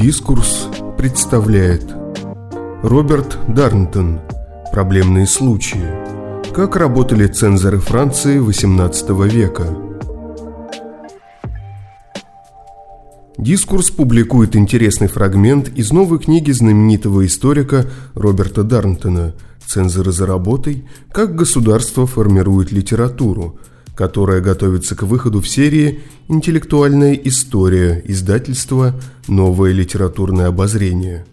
Дискурс представляет Роберт Дарнтон. Проблемные случаи. Как работали цензоры Франции XVIII века? Дискурс публикует интересный фрагмент из новой книги знаменитого историка Роберта Дарнтона «Цензоры за работой. Как государство формирует литературу», которая готовится к выходу в серии «Интеллектуальная история» издательства «Новое литературное обозрение».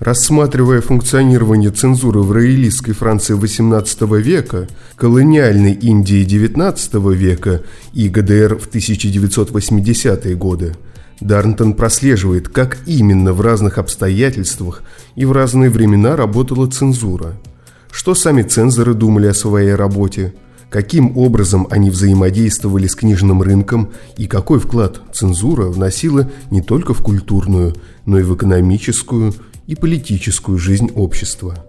Рассматривая функционирование цензуры в роялистской Франции XVIII века, колониальной Индии XIX века и ГДР в 1980-е годы, Дарнтон прослеживает, как именно в разных обстоятельствах и в разные времена работала цензура, что сами цензоры думали о своей работе – каким образом они взаимодействовали с книжным рынком и какой вклад цензура вносила не только в культурную, но и в экономическую и политическую жизнь общества.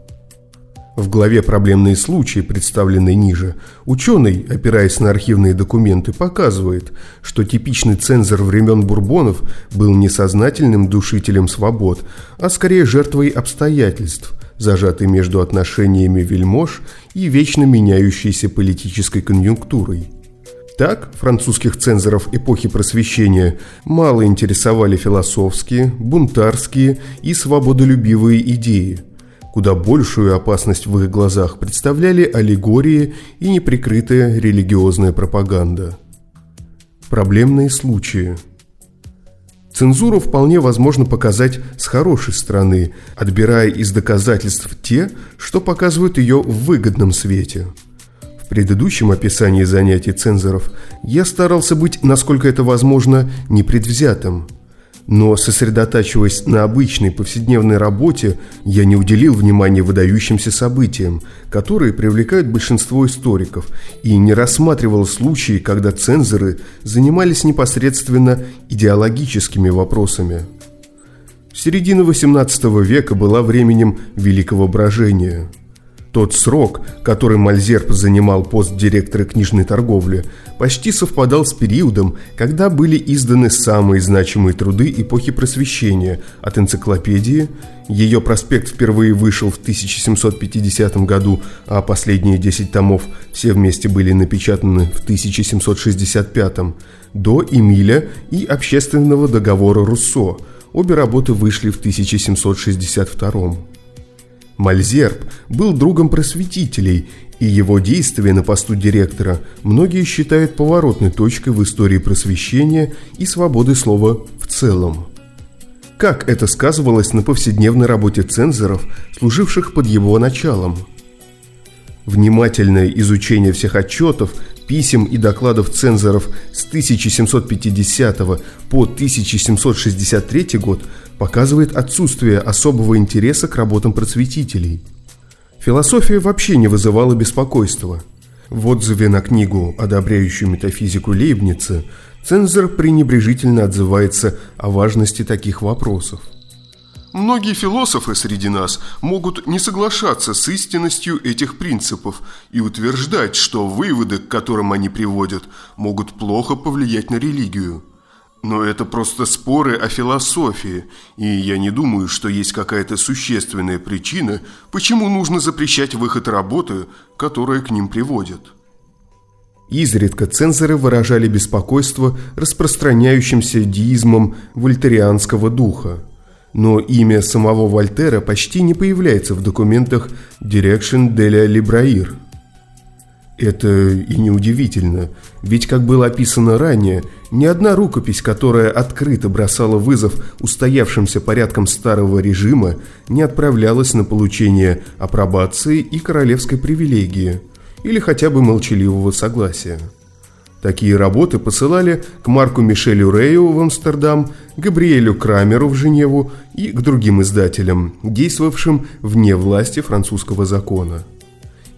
В главе «Проблемные случаи», представленной ниже, ученый, опираясь на архивные документы, показывает, что типичный цензор времен Бурбонов был не сознательным душителем свобод, а скорее жертвой обстоятельств – зажатый между отношениями вельмож и вечно меняющейся политической конъюнктурой. Так, французских цензоров эпохи Просвещения мало интересовали философские, бунтарские и свободолюбивые идеи. Куда большую опасность в их глазах представляли аллегории и неприкрытая религиозная пропаганда. Проблемные случаи – Цензуру вполне возможно показать с хорошей стороны, отбирая из доказательств те, что показывают ее в выгодном свете. В предыдущем описании занятий цензоров я старался быть, насколько это возможно, непредвзятым – но, сосредотачиваясь на обычной повседневной работе, я не уделил внимания выдающимся событиям, которые привлекают большинство историков, и не рассматривал случаи, когда цензоры занимались непосредственно идеологическими вопросами. Середина XVIII века была временем великого брожения – тот срок, который Мальзерб занимал пост директора книжной торговли, почти совпадал с периодом, когда были изданы самые значимые труды эпохи Просвещения от энциклопедии, ее проспект впервые вышел в 1750 году, а последние 10 томов все вместе были напечатаны в 1765, до Эмиля и общественного договора Руссо. Обе работы вышли в 1762 Мальзерб был другом просветителей, и его действия на посту директора многие считают поворотной точкой в истории просвещения и свободы слова в целом. Как это сказывалось на повседневной работе цензоров, служивших под его началом? Внимательное изучение всех отчетов, писем и докладов цензоров с 1750 по 1763 год показывает отсутствие особого интереса к работам просветителей. Философия вообще не вызывала беспокойства. В отзыве на книгу, одобряющую метафизику Лейбница, цензор пренебрежительно отзывается о важности таких вопросов. Многие философы среди нас могут не соглашаться с истинностью этих принципов и утверждать, что выводы, к которым они приводят, могут плохо повлиять на религию – но это просто споры о философии, и я не думаю, что есть какая-то существенная причина, почему нужно запрещать выход работы, которая к ним приводит. Изредка цензоры выражали беспокойство распространяющимся диизмом вольтерианского духа. Но имя самого Вольтера почти не появляется в документах «Direction de la Libraire», это и неудивительно, ведь, как было описано ранее, ни одна рукопись, которая открыто бросала вызов устоявшимся порядкам старого режима, не отправлялась на получение апробации и королевской привилегии, или хотя бы молчаливого согласия. Такие работы посылали к Марку Мишелю Рею в Амстердам, Габриэлю Крамеру в Женеву и к другим издателям, действовавшим вне власти французского закона.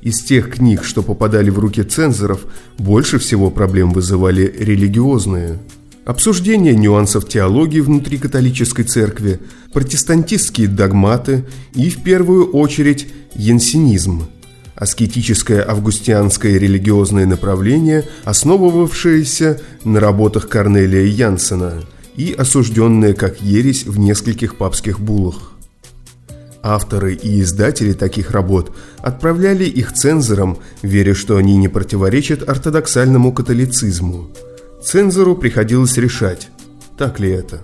Из тех книг, что попадали в руки цензоров, больше всего проблем вызывали религиозные. Обсуждение нюансов теологии внутри католической церкви, протестантистские догматы и, в первую очередь, янсенизм – аскетическое августианское религиозное направление, основывавшееся на работах Корнелия Янсена и осужденные как ересь в нескольких папских буллах. Авторы и издатели таких работ отправляли их цензорам, веря, что они не противоречат ортодоксальному католицизму. Цензору приходилось решать, так ли это.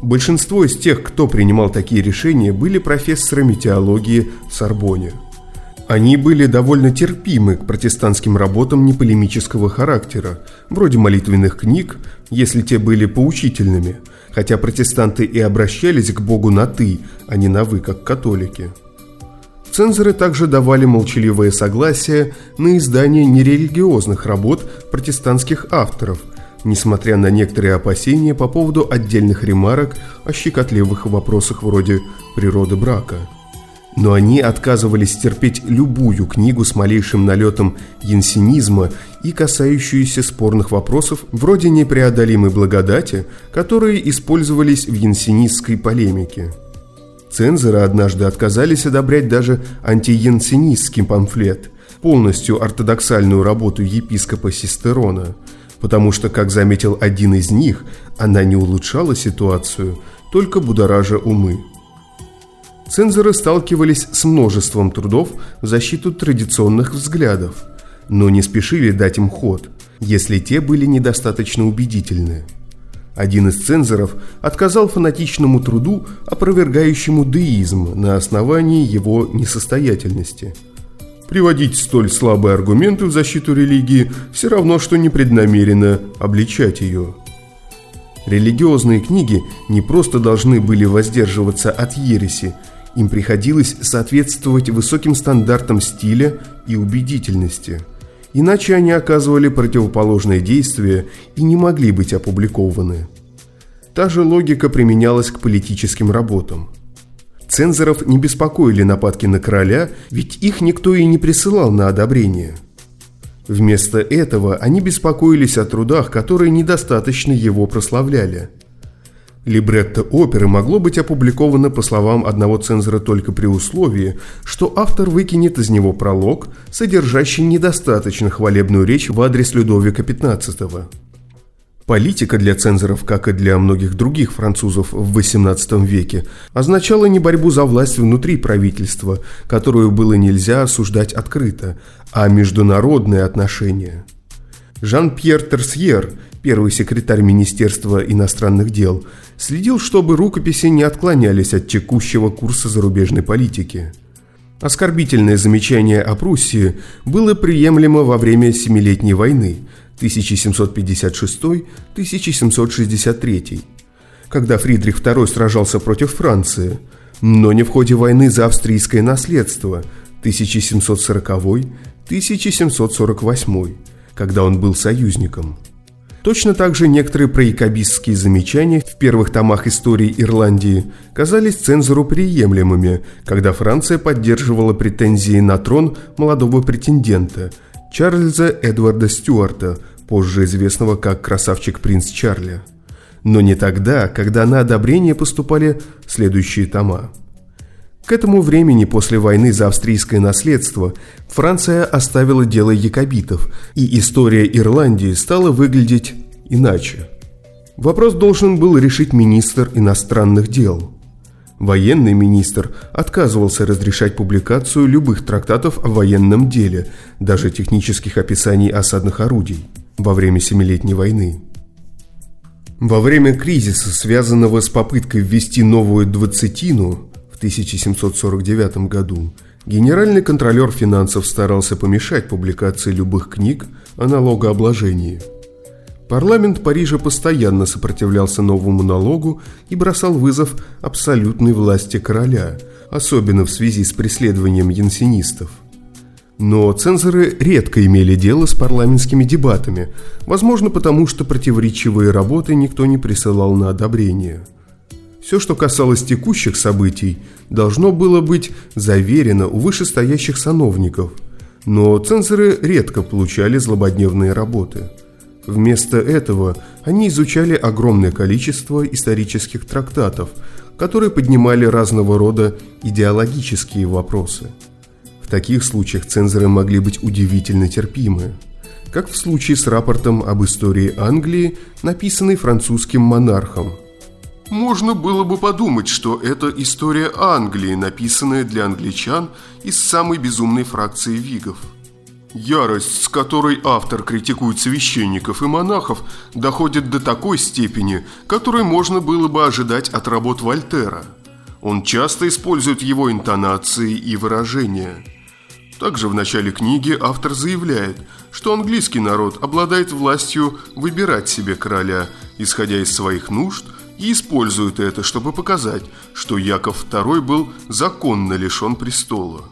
Большинство из тех, кто принимал такие решения, были профессорами теологии в Сорбоне. Они были довольно терпимы к протестантским работам неполемического характера, вроде молитвенных книг, если те были поучительными – хотя протестанты и обращались к Богу на «ты», а не на «вы», как католики. Цензоры также давали молчаливое согласие на издание нерелигиозных работ протестантских авторов, несмотря на некоторые опасения по поводу отдельных ремарок о щекотливых вопросах вроде природы брака – но они отказывались терпеть любую книгу с малейшим налетом янсенизма и касающуюся спорных вопросов вроде непреодолимой благодати, которые использовались в янсенистской полемике. Цензоры однажды отказались одобрять даже антиянсенистский памфлет, полностью ортодоксальную работу епископа Систерона, потому что, как заметил один из них, она не улучшала ситуацию, только будоража умы. Цензоры сталкивались с множеством трудов в защиту традиционных взглядов, но не спешили дать им ход, если те были недостаточно убедительны. Один из цензоров отказал фанатичному труду, опровергающему деизм на основании его несостоятельности. Приводить столь слабые аргументы в защиту религии все равно, что непреднамеренно обличать ее. Религиозные книги не просто должны были воздерживаться от ереси, им приходилось соответствовать высоким стандартам стиля и убедительности. Иначе они оказывали противоположное действие и не могли быть опубликованы. Та же логика применялась к политическим работам. Цензоров не беспокоили нападки на короля, ведь их никто и не присылал на одобрение. Вместо этого они беспокоились о трудах, которые недостаточно его прославляли – Либретто оперы могло быть опубликовано, по словам одного цензора, только при условии, что автор выкинет из него пролог, содержащий недостаточно хвалебную речь в адрес Людовика XV. Политика для цензоров, как и для многих других французов в XVIII веке, означала не борьбу за власть внутри правительства, которую было нельзя осуждать открыто, а международные отношения. Жан-Пьер Терсьер, первый секретарь Министерства иностранных дел, следил, чтобы рукописи не отклонялись от текущего курса зарубежной политики. Оскорбительное замечание о Пруссии было приемлемо во время Семилетней войны 1756-1763, когда Фридрих II сражался против Франции, но не в ходе войны за австрийское наследство 1740-1748, когда он был союзником – Точно так же некоторые проякобистские замечания в первых томах истории Ирландии казались цензору приемлемыми, когда Франция поддерживала претензии на трон молодого претендента Чарльза Эдварда Стюарта, позже известного как красавчик принц Чарли. Но не тогда, когда на одобрение поступали следующие тома. К этому времени после войны за австрийское наследство Франция оставила дело якобитов, и история Ирландии стала выглядеть иначе. Вопрос должен был решить министр иностранных дел. Военный министр отказывался разрешать публикацию любых трактатов о военном деле, даже технических описаний осадных орудий, во время Семилетней войны. Во время кризиса, связанного с попыткой ввести новую двадцатину, в 1749 году генеральный контролер финансов старался помешать публикации любых книг о налогообложении. Парламент Парижа постоянно сопротивлялся новому налогу и бросал вызов абсолютной власти короля, особенно в связи с преследованием янсенистов. Но цензоры редко имели дело с парламентскими дебатами, возможно потому, что противоречивые работы никто не присылал на одобрение – все, что касалось текущих событий, должно было быть заверено у вышестоящих сановников, но цензоры редко получали злободневные работы. Вместо этого они изучали огромное количество исторических трактатов, которые поднимали разного рода идеологические вопросы. В таких случаях цензоры могли быть удивительно терпимы. как в случае с рапортом об истории Англии, написанный французским монархом. Можно было бы подумать, что это история Англии, написанная для англичан из самой безумной фракции вигов. Ярость, с которой автор критикует священников и монахов, доходит до такой степени, которой можно было бы ожидать от работ Вольтера. Он часто использует его интонации и выражения – также в начале книги автор заявляет, что английский народ обладает властью выбирать себе короля, исходя из своих нужд, и использует это, чтобы показать, что Яков II был законно лишен престола.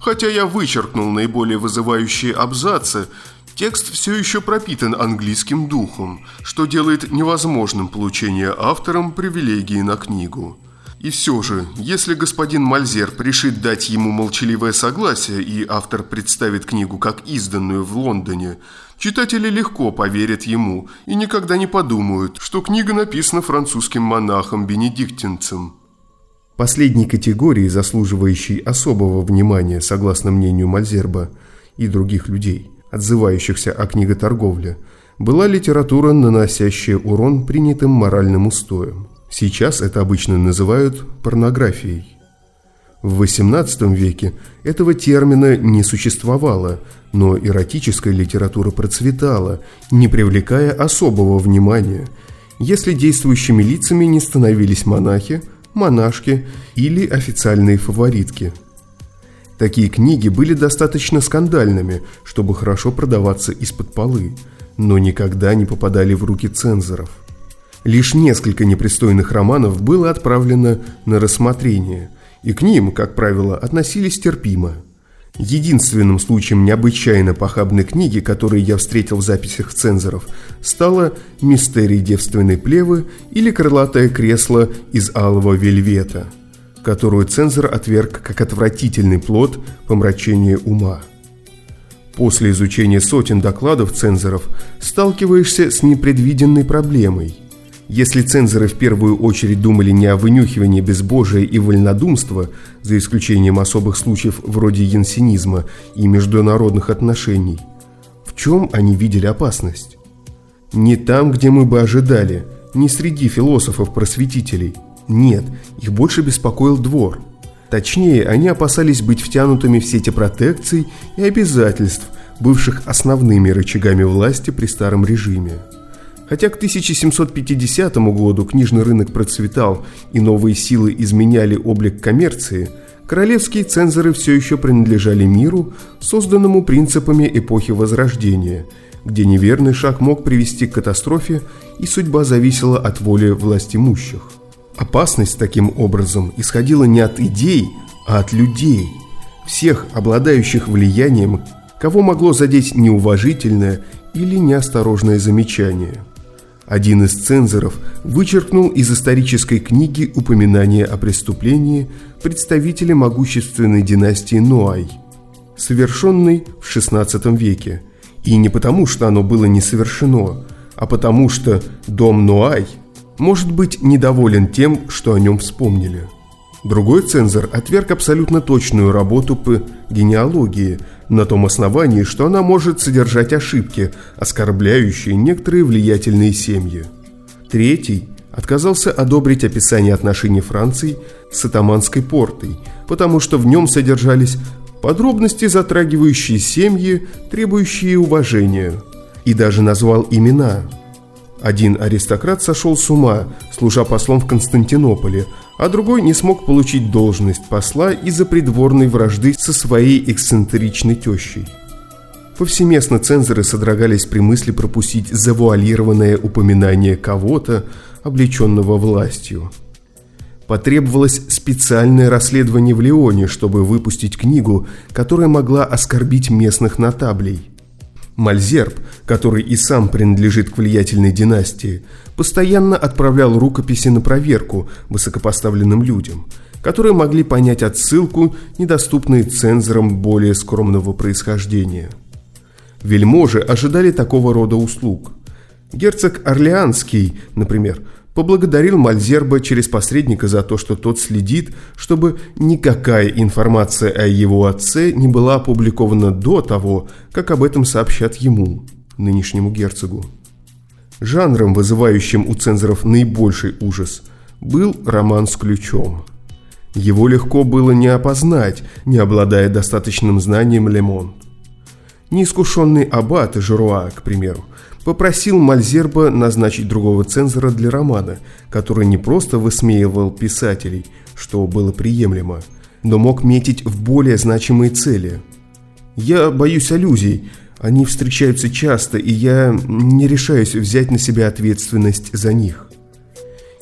Хотя я вычеркнул наиболее вызывающие абзацы, текст все еще пропитан английским духом, что делает невозможным получение автором привилегии на книгу. И все же, если господин Мальзер решит дать ему молчаливое согласие, и автор представит книгу как изданную в Лондоне, читатели легко поверят ему и никогда не подумают, что книга написана французским монахом-бенедиктинцем. Последней категорией, заслуживающей особого внимания, согласно мнению Мальзерба и других людей, отзывающихся о книготорговле, была литература, наносящая урон принятым моральным устоям. Сейчас это обычно называют порнографией. В XVIII веке этого термина не существовало, но эротическая литература процветала, не привлекая особого внимания, если действующими лицами не становились монахи, монашки или официальные фаворитки. Такие книги были достаточно скандальными, чтобы хорошо продаваться из-под полы, но никогда не попадали в руки цензоров – Лишь несколько непристойных романов было отправлено на рассмотрение, и к ним, как правило, относились терпимо. Единственным случаем необычайно похабной книги, которую я встретил в записях цензоров, стала «Мистерий девственной плевы» или «Крылатое кресло из алого вельвета», которую цензор отверг как отвратительный плод помрачения ума. После изучения сотен докладов цензоров сталкиваешься с непредвиденной проблемой – если цензоры в первую очередь думали не о вынюхивании безбожия и вольнодумства, за исключением особых случаев вроде янсенизма и международных отношений, в чем они видели опасность? Не там, где мы бы ожидали, не среди философов-просветителей. Нет, их больше беспокоил двор. Точнее, они опасались быть втянутыми в сети протекций и обязательств, бывших основными рычагами власти при старом режиме. Хотя к 1750 году книжный рынок процветал и новые силы изменяли облик коммерции, королевские цензоры все еще принадлежали миру, созданному принципами эпохи Возрождения, где неверный шаг мог привести к катастрофе и судьба зависела от воли властимущих. Опасность таким образом исходила не от идей, а от людей, всех обладающих влиянием, кого могло задеть неуважительное или неосторожное замечание – один из цензоров вычеркнул из исторической книги упоминание о преступлении представителя могущественной династии Нуай, совершенной в XVI веке. И не потому, что оно было не совершено, а потому что дом Нуай может быть недоволен тем, что о нем вспомнили. Другой цензор отверг абсолютно точную работу по генеалогии – на том основании, что она может содержать ошибки, оскорбляющие некоторые влиятельные семьи. Третий отказался одобрить описание отношений Франции с атаманской портой, потому что в нем содержались подробности, затрагивающие семьи, требующие уважения, и даже назвал имена. Один аристократ сошел с ума, служа послом в Константинополе, а другой не смог получить должность посла из-за придворной вражды со своей эксцентричной тещей. Повсеместно цензоры содрогались при мысли пропустить завуалированное упоминание кого-то, облеченного властью. Потребовалось специальное расследование в Лионе, чтобы выпустить книгу, которая могла оскорбить местных нотаблей – Мальзерб, который и сам принадлежит к влиятельной династии, постоянно отправлял рукописи на проверку высокопоставленным людям, которые могли понять отсылку, недоступные цензорам более скромного происхождения. Вельможи ожидали такого рода услуг. Герцог Орлеанский, например, поблагодарил Мальзерба через посредника за то, что тот следит, чтобы никакая информация о его отце не была опубликована до того, как об этом сообщат ему, нынешнему герцогу. Жанром, вызывающим у цензоров наибольший ужас, был роман с ключом. Его легко было не опознать, не обладая достаточным знанием Лемон. Неискушенный аббат Жируа, к примеру, попросил Мальзерба назначить другого цензора для романа, который не просто высмеивал писателей, что было приемлемо, но мог метить в более значимые цели. «Я боюсь аллюзий», они встречаются часто, и я не решаюсь взять на себя ответственность за них.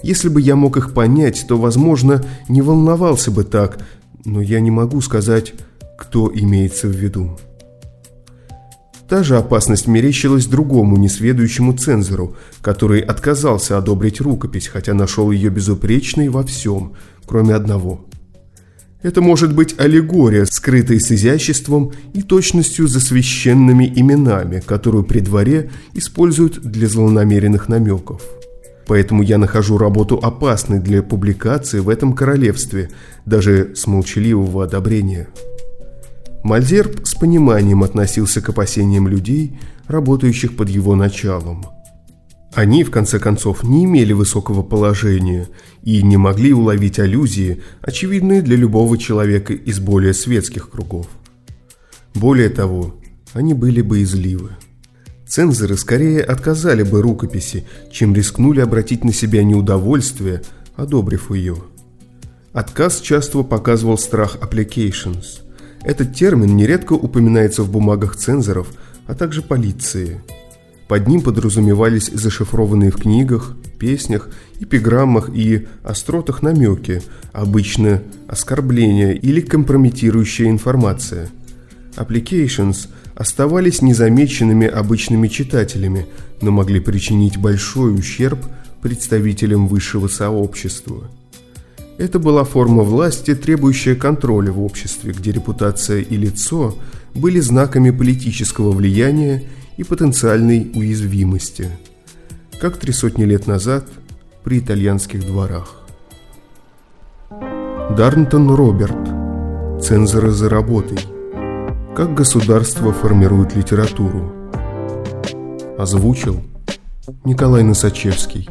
Если бы я мог их понять, то, возможно, не волновался бы так, но я не могу сказать, кто имеется в виду. Та же опасность мерещилась другому несведущему цензору, который отказался одобрить рукопись, хотя нашел ее безупречной во всем, кроме одного – это может быть аллегория, скрытая с изяществом и точностью за священными именами, которую при дворе используют для злонамеренных намеков. Поэтому я нахожу работу опасной для публикации в этом королевстве, даже с молчаливого одобрения. Мальзерб с пониманием относился к опасениям людей, работающих под его началом – они, в конце концов, не имели высокого положения и не могли уловить аллюзии, очевидные для любого человека из более светских кругов. Более того, они были боязливы. Цензоры скорее отказали бы рукописи, чем рискнули обратить на себя неудовольствие, одобрив ее. Отказ часто показывал страх applications. Этот термин нередко упоминается в бумагах цензоров, а также полиции – под ним подразумевались зашифрованные в книгах, песнях, эпиграммах и остротах намеки, обычно оскорбления или компрометирующая информация. Applications оставались незамеченными обычными читателями, но могли причинить большой ущерб представителям высшего сообщества. Это была форма власти, требующая контроля в обществе, где репутация и лицо были знаками политического влияния и потенциальной уязвимости, как три сотни лет назад при итальянских дворах. Дарнтон Роберт. Цензоры за работой. Как государство формирует литературу. Озвучил Николай Носачевский.